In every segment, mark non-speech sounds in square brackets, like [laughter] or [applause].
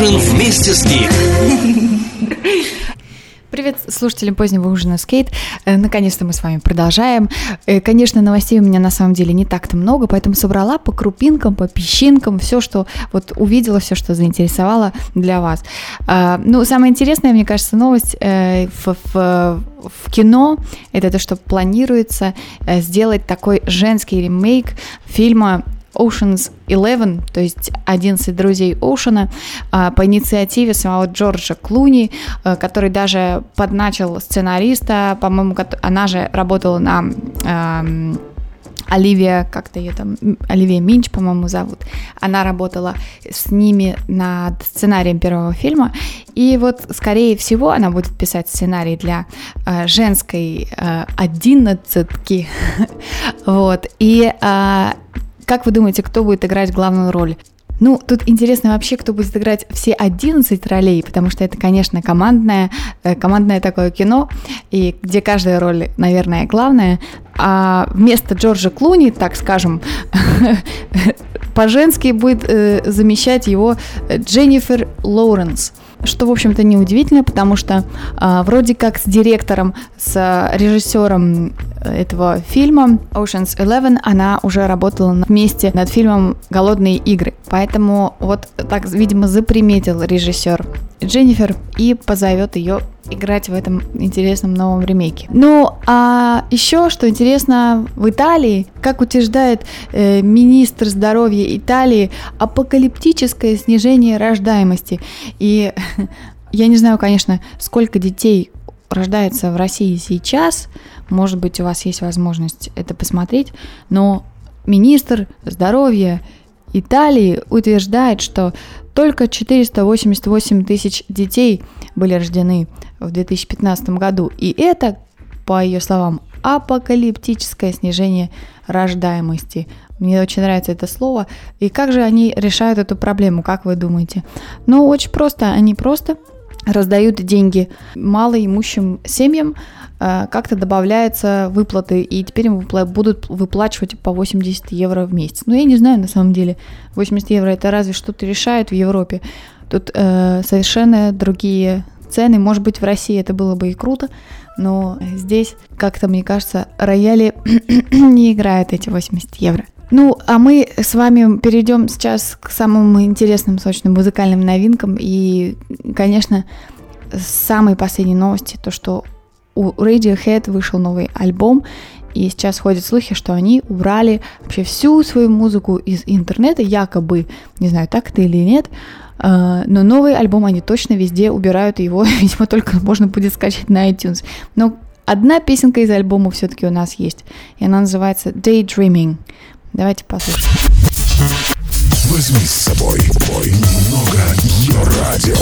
ужин вместе с Гик. Привет слушатели позднего ужина Скейт. Э, Наконец-то мы с вами продолжаем. Э, Конечно, новостей у меня на самом деле не так-то много, поэтому собрала по крупинкам, по песчинкам все, что вот увидела, все, что заинтересовало для вас. А, Ну, самая интересная, мне кажется, новость э, в, в- в кино это то, что планируется сделать такой женский ремейк фильма Ocean's Eleven, то есть 11 друзей Оушена, а, по инициативе самого Джорджа Клуни, э, который даже подначил сценариста, по-моему, она же работала на Оливия, как-то ее там, Оливия Минч, по-моему, зовут. Она работала с ними над сценарием первого фильма. И вот, скорее всего, она будет писать сценарий для э, женской э, одиннадцатки. [laughs] вот. И э, как вы думаете, кто будет играть главную роль? Ну, тут интересно вообще, кто будет играть все 11 ролей, потому что это, конечно, командное, э, командное такое кино, и где каждая роль, наверное, главная. А вместо Джорджа Клуни, так скажем, [laughs] по-женски будет э, замещать его э, Дженнифер Лоуренс. Что, в общем-то, неудивительно, потому что а, вроде как с директором, с а, режиссером этого фильма Ocean's Eleven она уже работала вместе над фильмом «Голодные игры». Поэтому вот так, видимо, заприметил режиссер Дженнифер и позовет ее играть в этом интересном новом ремейке. Ну, а еще, что интересно, в Италии, как утверждает э, министр здоровья Италии, апокалиптическое снижение рождаемости. И [laughs] я не знаю, конечно, сколько детей рождается в России сейчас. Может быть, у вас есть возможность это посмотреть. Но министр здоровья Италии утверждает, что только 488 тысяч детей были рождены в 2015 году. И это, по ее словам, апокалиптическое снижение рождаемости. Мне очень нравится это слово. И как же они решают эту проблему, как вы думаете? Ну, очень просто. Они просто раздают деньги малоимущим семьям, э, как-то добавляются выплаты, и теперь им будут выплачивать по 80 евро в месяц. Ну, я не знаю, на самом деле, 80 евро это разве что-то решает в Европе. Тут э, совершенно другие цены. Может быть, в России это было бы и круто, но здесь, как-то, мне кажется, рояли [coughs] не играют эти 80 евро. Ну, а мы с вами перейдем сейчас к самым интересным, сочным музыкальным новинкам. И, конечно, самые последние новости, то, что у Radiohead вышел новый альбом, и сейчас ходят слухи, что они убрали вообще всю свою музыку из интернета, якобы, не знаю, так это или нет, э, но новый альбом они точно везде убирают, его, [laughs] видимо, только можно будет скачать на iTunes. Но одна песенка из альбома все-таки у нас есть, и она называется Daydreaming. Давайте послушаем. Возьми с собой бой немного радио.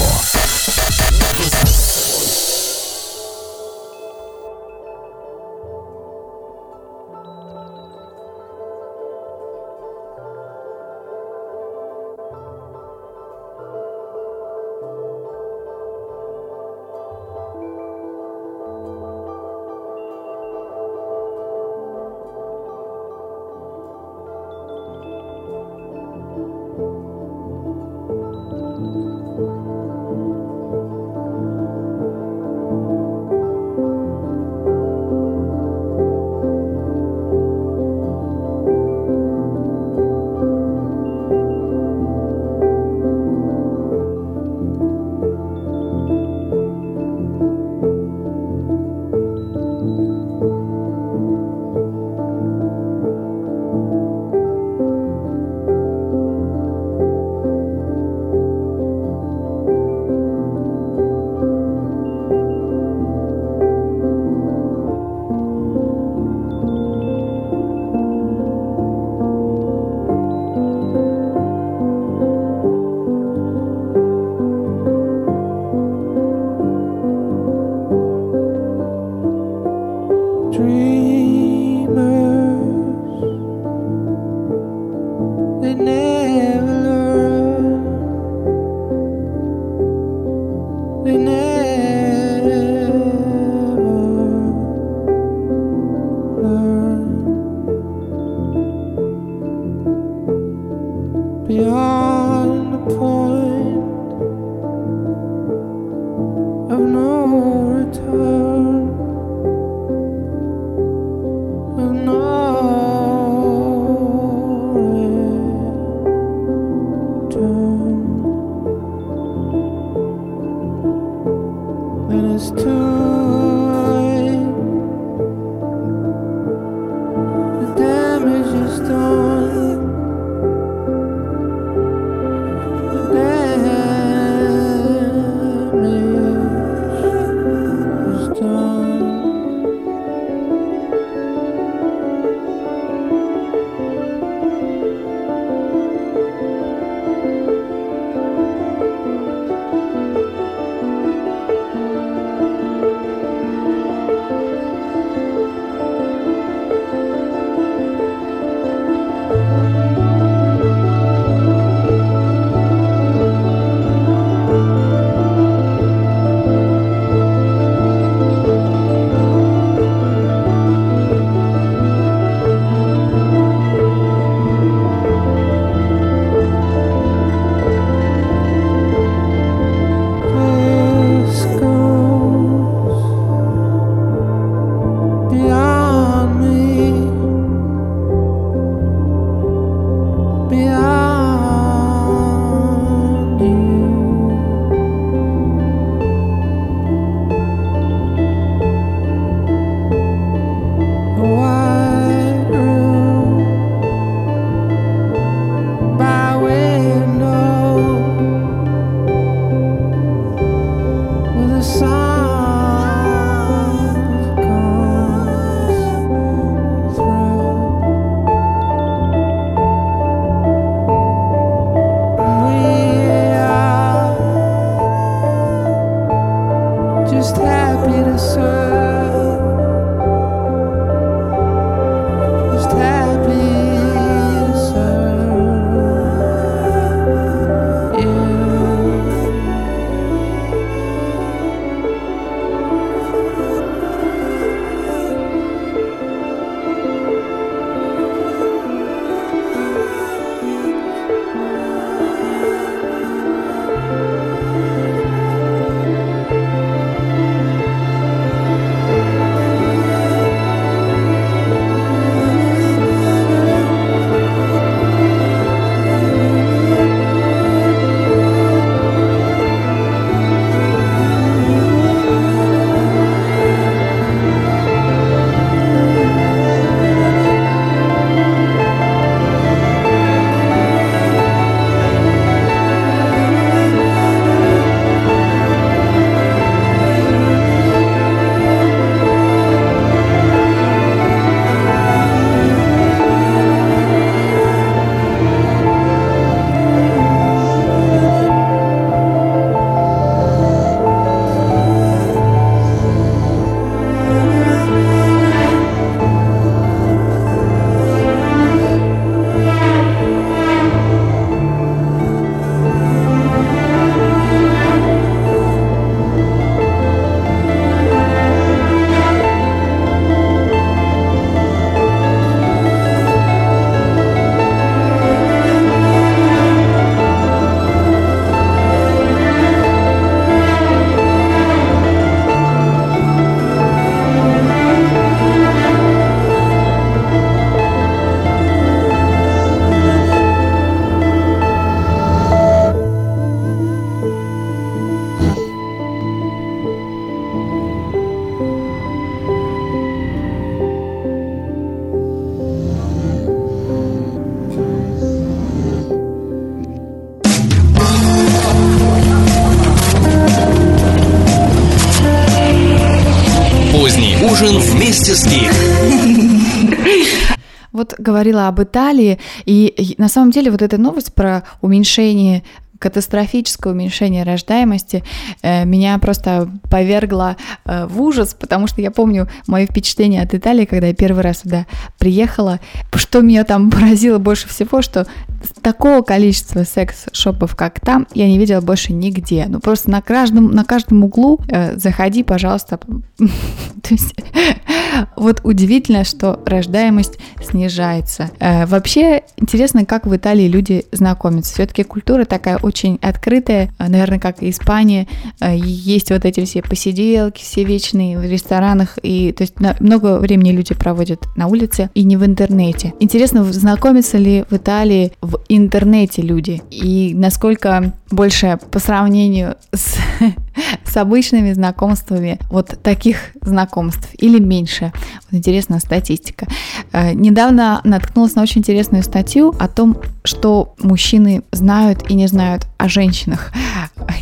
Говорила об Италии, и на самом деле вот эта новость про уменьшение катастрофическое уменьшение рождаемости э, меня просто повергло э, в ужас, потому что я помню мои впечатления от Италии, когда я первый раз сюда приехала. Что меня там поразило больше всего, что такого количества секс-шопов, как там, я не видела больше нигде. Ну, просто на каждом, на каждом углу э, заходи, пожалуйста. [laughs] То есть, [laughs] вот удивительно, что рождаемость снижается. Э, вообще, интересно, как в Италии люди знакомятся. Все-таки культура такая очень открытая, э, наверное, как и Испания. Э, есть вот эти все посиделки, все вечные в ресторанах. И, то есть, много времени люди проводят на улице и не в интернете. Интересно, знакомятся ли в Италии в интернете люди и насколько больше по сравнению с, [laughs] с обычными знакомствами вот таких знакомств или меньше. Вот интересная статистика. Э, недавно наткнулась на очень интересную статью о том, что мужчины знают и не знают о женщинах.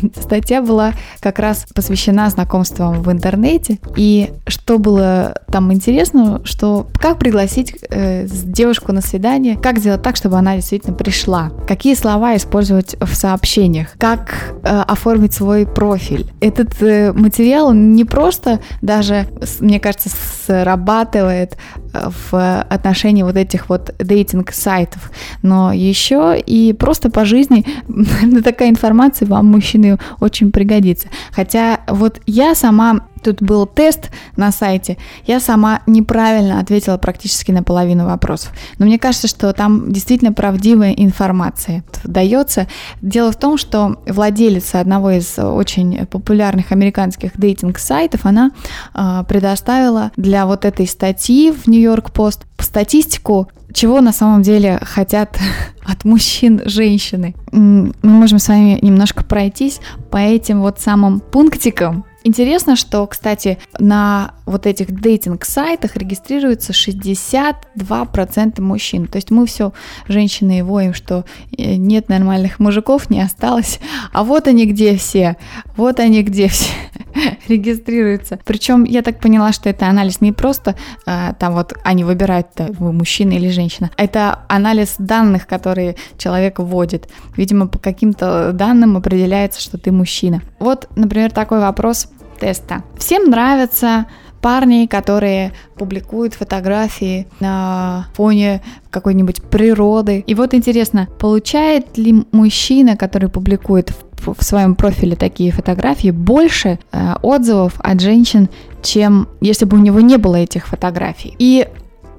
[laughs] Статья была как раз посвящена знакомствам в интернете. И что было там интересно, что как пригласить э, девушку на свидание, как сделать так, чтобы она действительно пришла, какие слова использовать в сообщениях, как э, оформить свой профиль. Этот э, материал не просто даже, мне кажется, срабатывает в отношении вот этих вот дейтинг-сайтов, но еще и просто по жизни [laughs] такая информация вам, мужчины, очень пригодится. Хотя вот я сама тут был тест на сайте, я сама неправильно ответила практически на половину вопросов. Но мне кажется, что там действительно правдивая информация дается. Дело в том, что владелица одного из очень популярных американских дейтинг-сайтов, она э, предоставила для вот этой статьи в Нью-Йорк Пост статистику чего на самом деле хотят [laughs] от мужчин женщины. Мы можем с вами немножко пройтись по этим вот самым пунктикам, Интересно, что, кстати, на вот этих дейтинг-сайтах регистрируется 62% мужчин. То есть мы все, женщины, воем, что э, нет нормальных мужиков, не осталось. А вот они где все, вот они где все [laughs] регистрируются. Причем я так поняла, что это анализ не просто э, там вот они выбирают, вы мужчина или женщина. Это анализ данных, которые человек вводит. Видимо, по каким-то данным определяется, что ты мужчина. Вот, например, такой вопрос теста. Всем нравятся парни, которые публикуют фотографии на фоне какой-нибудь природы. И вот интересно, получает ли мужчина, который публикует в, в своем профиле такие фотографии, больше э, отзывов от женщин, чем если бы у него не было этих фотографий? И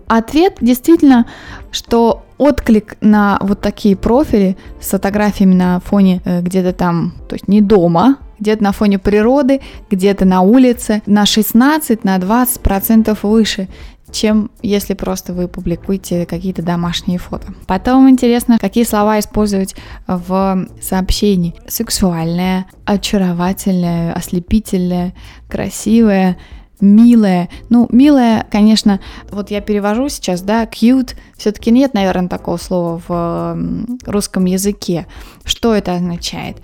ответ действительно, что отклик на вот такие профили с фотографиями на фоне э, где-то там, то есть не дома, где-то на фоне природы, где-то на улице, на 16, на 20 процентов выше, чем если просто вы публикуете какие-то домашние фото. Потом интересно, какие слова использовать в сообщении. Сексуальное, очаровательное, ослепительное, красивое, милая. Ну, милая, конечно, вот я перевожу сейчас, да, cute, все-таки нет, наверное, такого слова в русском языке. Что это означает?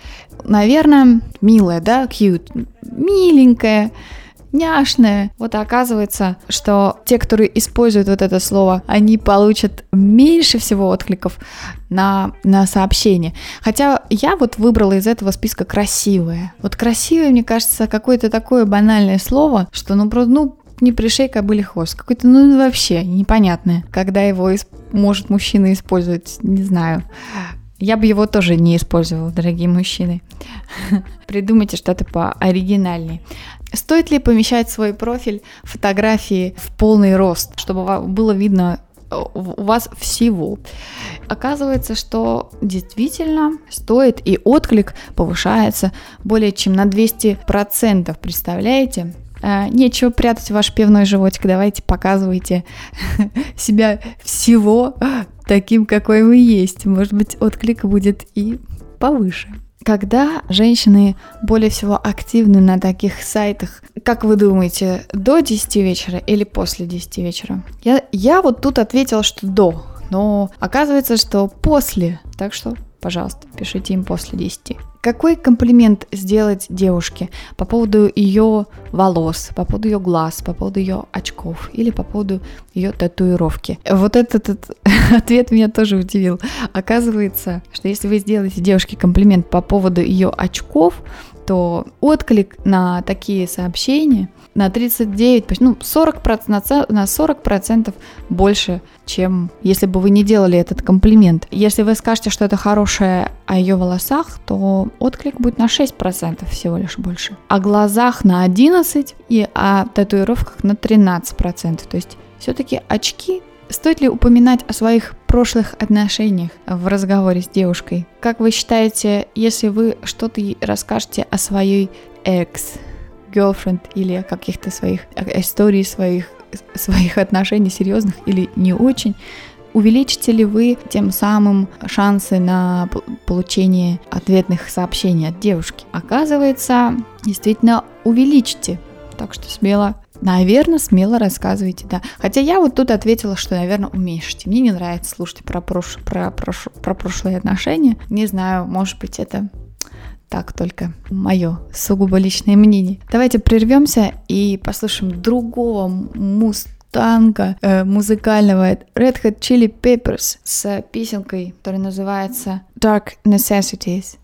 Наверное, милая, да, cute, миленькая, няшная. Вот оказывается, что те, которые используют вот это слово, они получат меньше всего откликов на, на сообщение. Хотя я вот выбрала из этого списка красивое. Вот красивое, мне кажется, какое-то такое банальное слово, что ну просто, ну, не пришей кобыле хвост. Какой-то, ну, вообще непонятное. Когда его исп- может мужчина использовать, не знаю. Я бы его тоже не использовала, дорогие мужчины. [laughs] Придумайте что-то пооригинальнее. Стоит ли помещать свой профиль фотографии в полный рост, чтобы было видно э, у вас всего. Оказывается, что действительно стоит и отклик повышается более чем на 200%, представляете? А, нечего прятать ваш пивной животик, давайте показывайте [laughs] себя всего таким, какой вы есть. Может быть, отклик будет и повыше. Когда женщины более всего активны на таких сайтах, как вы думаете, до 10 вечера или после 10 вечера? Я, я вот тут ответила, что до, но оказывается, что после. Так что, пожалуйста, пишите им после 10. Какой комплимент сделать девушке по поводу ее волос, по поводу ее глаз, по поводу ее очков или по поводу ее татуировки? Вот этот, этот [laughs] ответ меня тоже удивил. Оказывается, что если вы сделаете девушке комплимент по поводу ее очков, то отклик на такие сообщения на 39, поч- ну 40 на 40 процентов больше, чем если бы вы не делали этот комплимент. Если вы скажете, что это хорошее о ее волосах, то отклик будет на 6 процентов всего лишь больше. О глазах на 11 и о татуировках на 13 процентов. То есть все-таки очки Стоит ли упоминать о своих прошлых отношениях в разговоре с девушкой? Как вы считаете, если вы что-то расскажете о своей экс, girlfriend или о каких-то своих истории своих своих отношений серьезных или не очень, увеличите ли вы тем самым шансы на получение ответных сообщений от девушки? Оказывается, действительно увеличите. Так что смело Наверное, смело рассказывайте, да. Хотя я вот тут ответила, что, наверное, уменьшите. Мне не нравится слушать про, прош... про, прош... про прошлые отношения. Не знаю, может быть, это так только мое сугубо личное мнение. Давайте прервемся и послушаем другого мустанга э, музыкального Red Hot Chili Peppers с песенкой, которая называется Dark Necessities.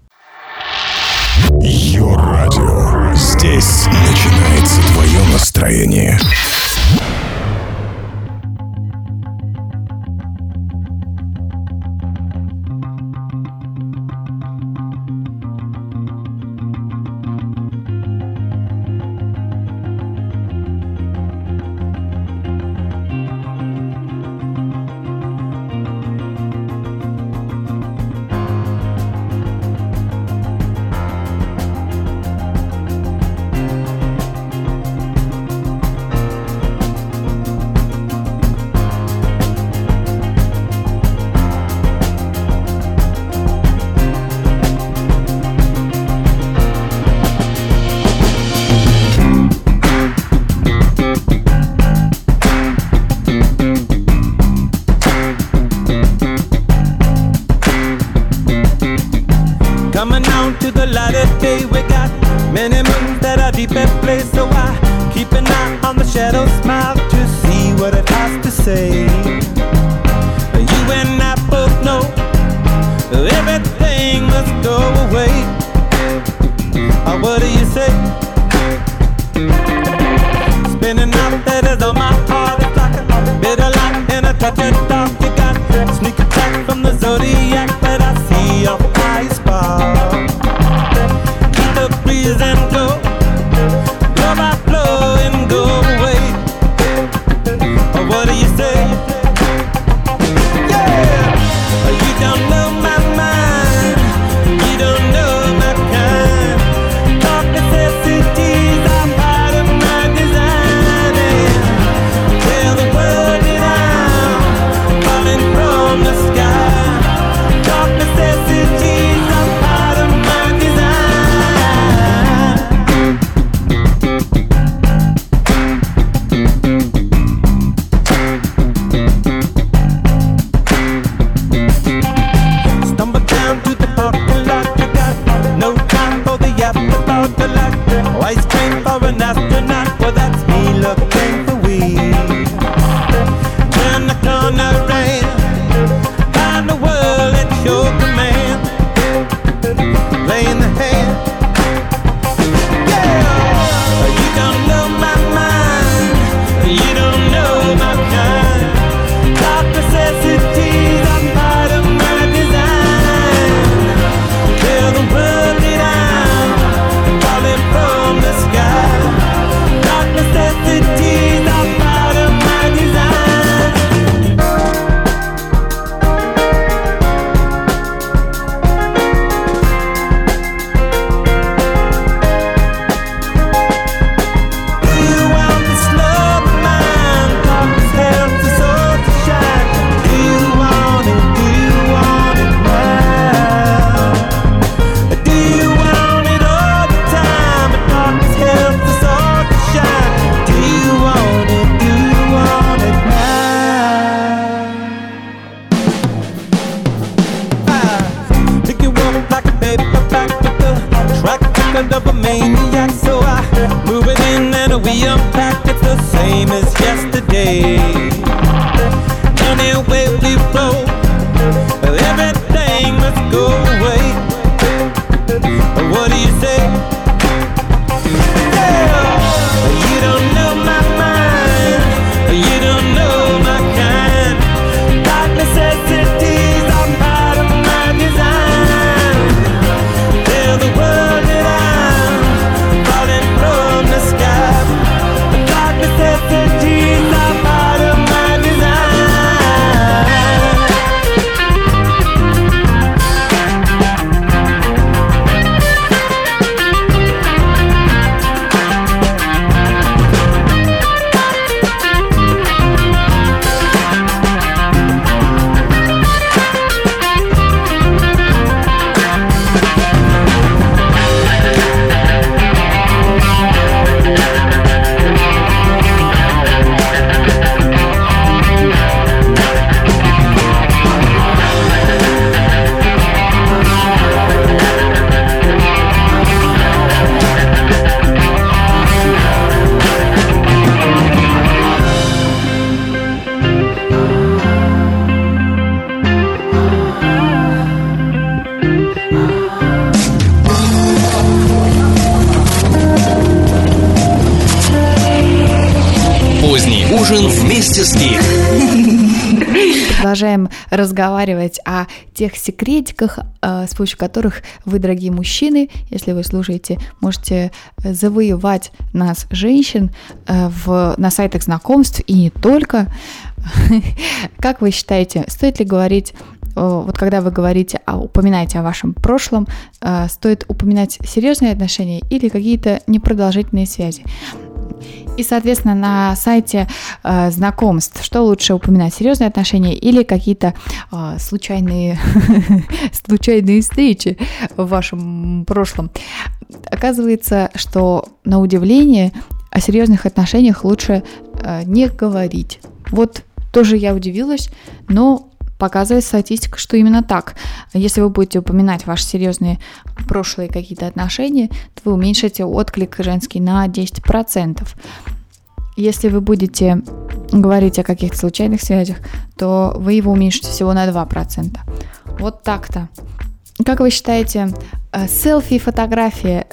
Йо-радио. Здесь начинается твое настроение. Sneak attack from the Zodiac. Ponte la Продолжаем разговаривать о тех секретиках, э, с помощью которых вы, дорогие мужчины, если вы слушаете, можете э, завоевать нас, женщин, э, в, на сайтах знакомств и не только. [laughs] Как вы считаете, стоит ли говорить вот когда вы говорите, а упоминаете о вашем прошлом, стоит упоминать серьезные отношения или какие-то непродолжительные связи? И, соответственно, на сайте э, знакомств, что лучше упоминать, серьезные отношения или какие-то э, случайные, [laughs] случайные встречи в вашем прошлом. Оказывается, что на удивление о серьезных отношениях лучше э, не говорить. Вот тоже я удивилась, но показывает статистика, что именно так. Если вы будете упоминать ваши серьезные прошлые какие-то отношения, то вы уменьшите отклик женский на 10%. Если вы будете говорить о каких-то случайных связях, то вы его уменьшите всего на 2%. Вот так-то. Как вы считаете, э, селфи-фотография,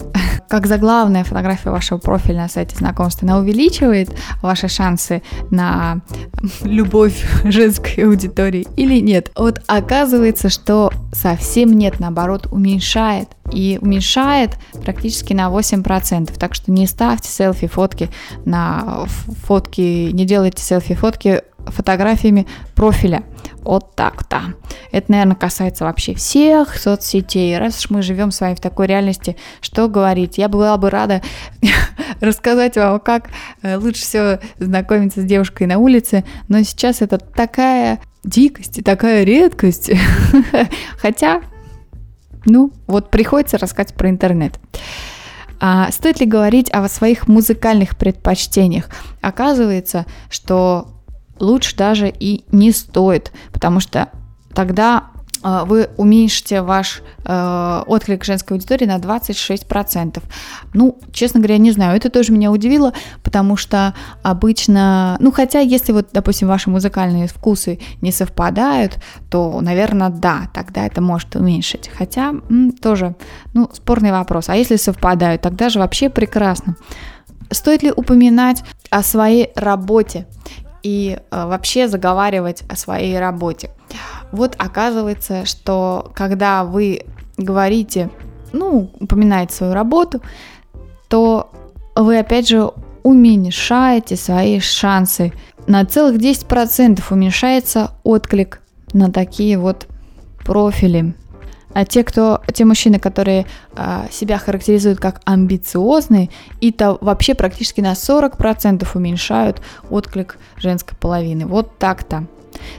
как заглавная фотография вашего профиля на сайте знакомств, она увеличивает ваши шансы на [laughs] любовь женской аудитории или нет? Вот оказывается, что совсем нет, наоборот, уменьшает. И уменьшает практически на 8%. Так что не ставьте селфи-фотки на фотки, не делайте селфи-фотки фотографиями профиля. Вот так-то. Это, наверное, касается вообще всех соцсетей. Раз уж мы живем с вами в такой реальности, что говорить? Я была бы рада [laughs] рассказать вам, как э, лучше всего знакомиться с девушкой на улице, но сейчас это такая дикость и такая редкость. [laughs] Хотя, ну, вот приходится рассказать про интернет. А стоит ли говорить о своих музыкальных предпочтениях? Оказывается, что лучше даже и не стоит, потому что тогда э, вы уменьшите ваш э, отклик женской аудитории на 26%. Ну, честно говоря, не знаю, это тоже меня удивило, потому что обычно, ну, хотя если вот, допустим, ваши музыкальные вкусы не совпадают, то, наверное, да, тогда это может уменьшить. Хотя м, тоже, ну, спорный вопрос. А если совпадают, тогда же вообще прекрасно. Стоит ли упоминать о своей работе? И э, вообще заговаривать о своей работе. Вот оказывается, что когда вы говорите, ну, упоминаете свою работу, то вы опять же уменьшаете свои шансы. На целых 10% уменьшается отклик на такие вот профили. А те, кто, те мужчины, которые а, себя характеризуют как амбициозные, и то вообще практически на 40% уменьшают отклик женской половины. Вот так-то.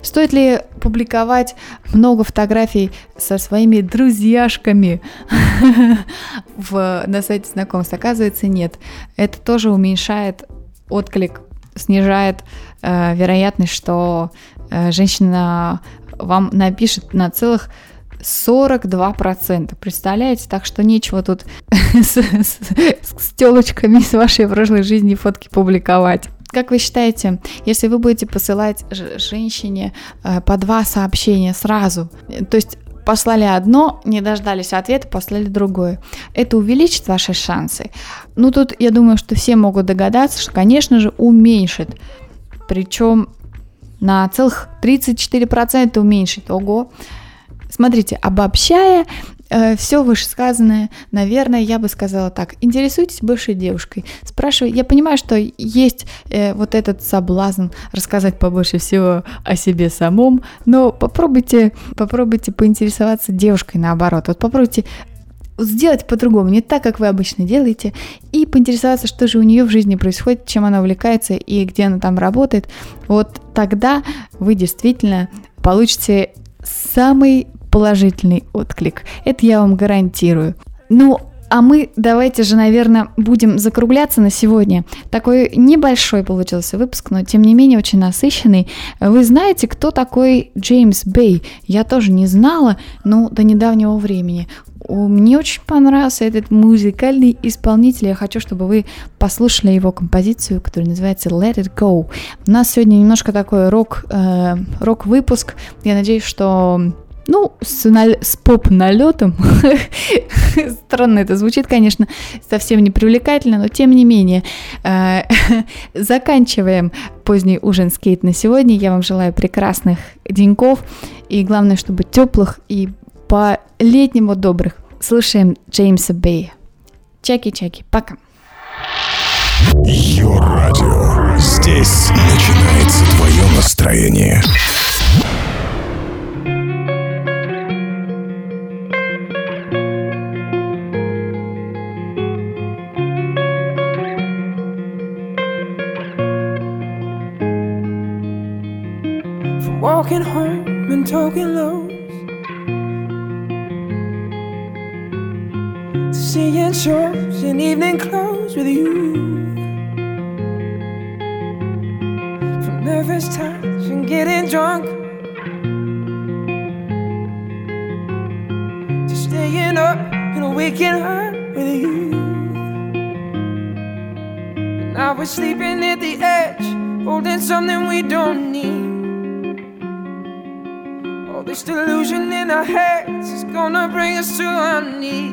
Стоит ли публиковать много фотографий со своими друзьяшками [laughs] в, на сайте знакомств? Оказывается, нет. Это тоже уменьшает отклик, снижает э, вероятность, что э, женщина вам напишет на целых 42%. Представляете? Так что нечего тут [laughs] с, с, с телочками из вашей прошлой жизни фотки публиковать. Как вы считаете, если вы будете посылать женщине э, по два сообщения сразу, то есть послали одно, не дождались ответа, послали другое. Это увеличит ваши шансы? Ну, тут я думаю, что все могут догадаться, что, конечно же, уменьшит. Причем на целых 34% уменьшит. Ого! Смотрите, обобщая э, все вышесказанное, наверное, я бы сказала так. Интересуйтесь бывшей девушкой. Спрашивай. Я понимаю, что есть э, вот этот соблазн рассказать побольше всего о себе самом, но попробуйте, попробуйте поинтересоваться девушкой наоборот. Вот попробуйте сделать по-другому, не так, как вы обычно делаете, и поинтересоваться, что же у нее в жизни происходит, чем она увлекается и где она там работает. Вот тогда вы действительно получите самый положительный отклик. Это я вам гарантирую. Ну, а мы давайте же, наверное, будем закругляться на сегодня. Такой небольшой получился выпуск, но тем не менее очень насыщенный. Вы знаете, кто такой Джеймс Бэй? Я тоже не знала, но до недавнего времени. Мне очень понравился этот музыкальный исполнитель. Я хочу, чтобы вы послушали его композицию, которая называется Let It Go. У нас сегодня немножко такой рок, э, рок-выпуск. Я надеюсь, что ну, с, наль- с поп-налетом. [laughs] Странно это звучит, конечно, совсем не привлекательно, но тем не менее. Э, [laughs] заканчиваем поздний ужин скейт на сегодня. Я вам желаю прекрасных деньков и главное, чтобы теплых и по-летнему добрых. Слушаем Джеймса Бэя. Чаки-чаки. Пока. Йо-радио. Здесь начинается твое настроение. Walking home and talking lows seeing shows in evening clothes with you. From nervous touch and getting drunk to staying up and waking up with you. Now we're sleeping at the edge, holding something we don't need. This delusion in our heads is gonna bring us to our knees.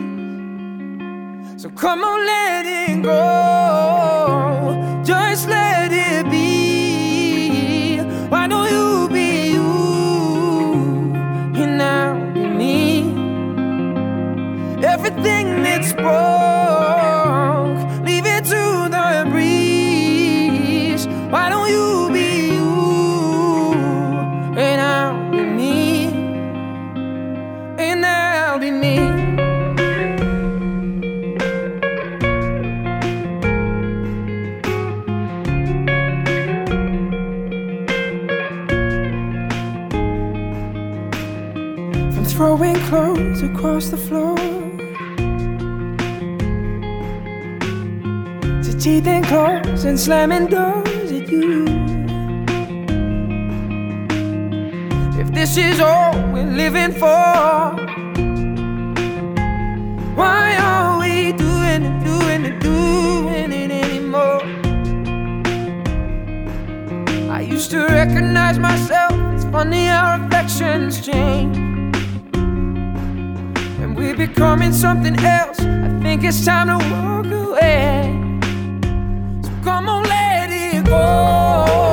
So come on, let it go. Just let it be. Why don't you be you? And I'll be me. Everything that's broke, throwing clothes across the floor to teeth and claws and slamming doors at you. If this is all we're living for, why are we doing it, doing it, doing it anymore? I used to recognize myself. It's funny how reflections change. Becoming something else. I think it's time to walk away. So come on, let it go.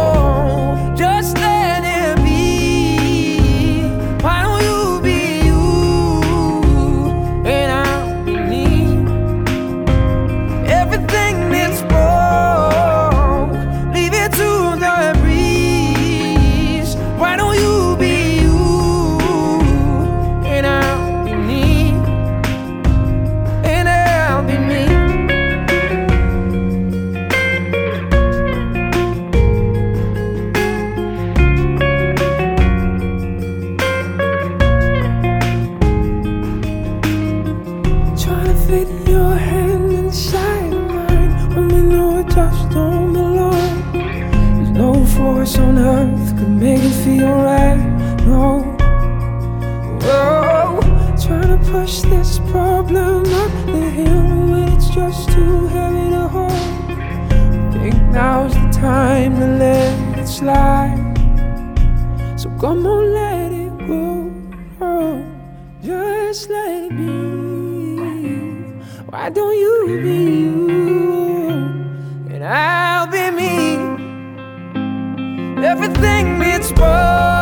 Why don't you be you? And I'll be me. Everything that's broke.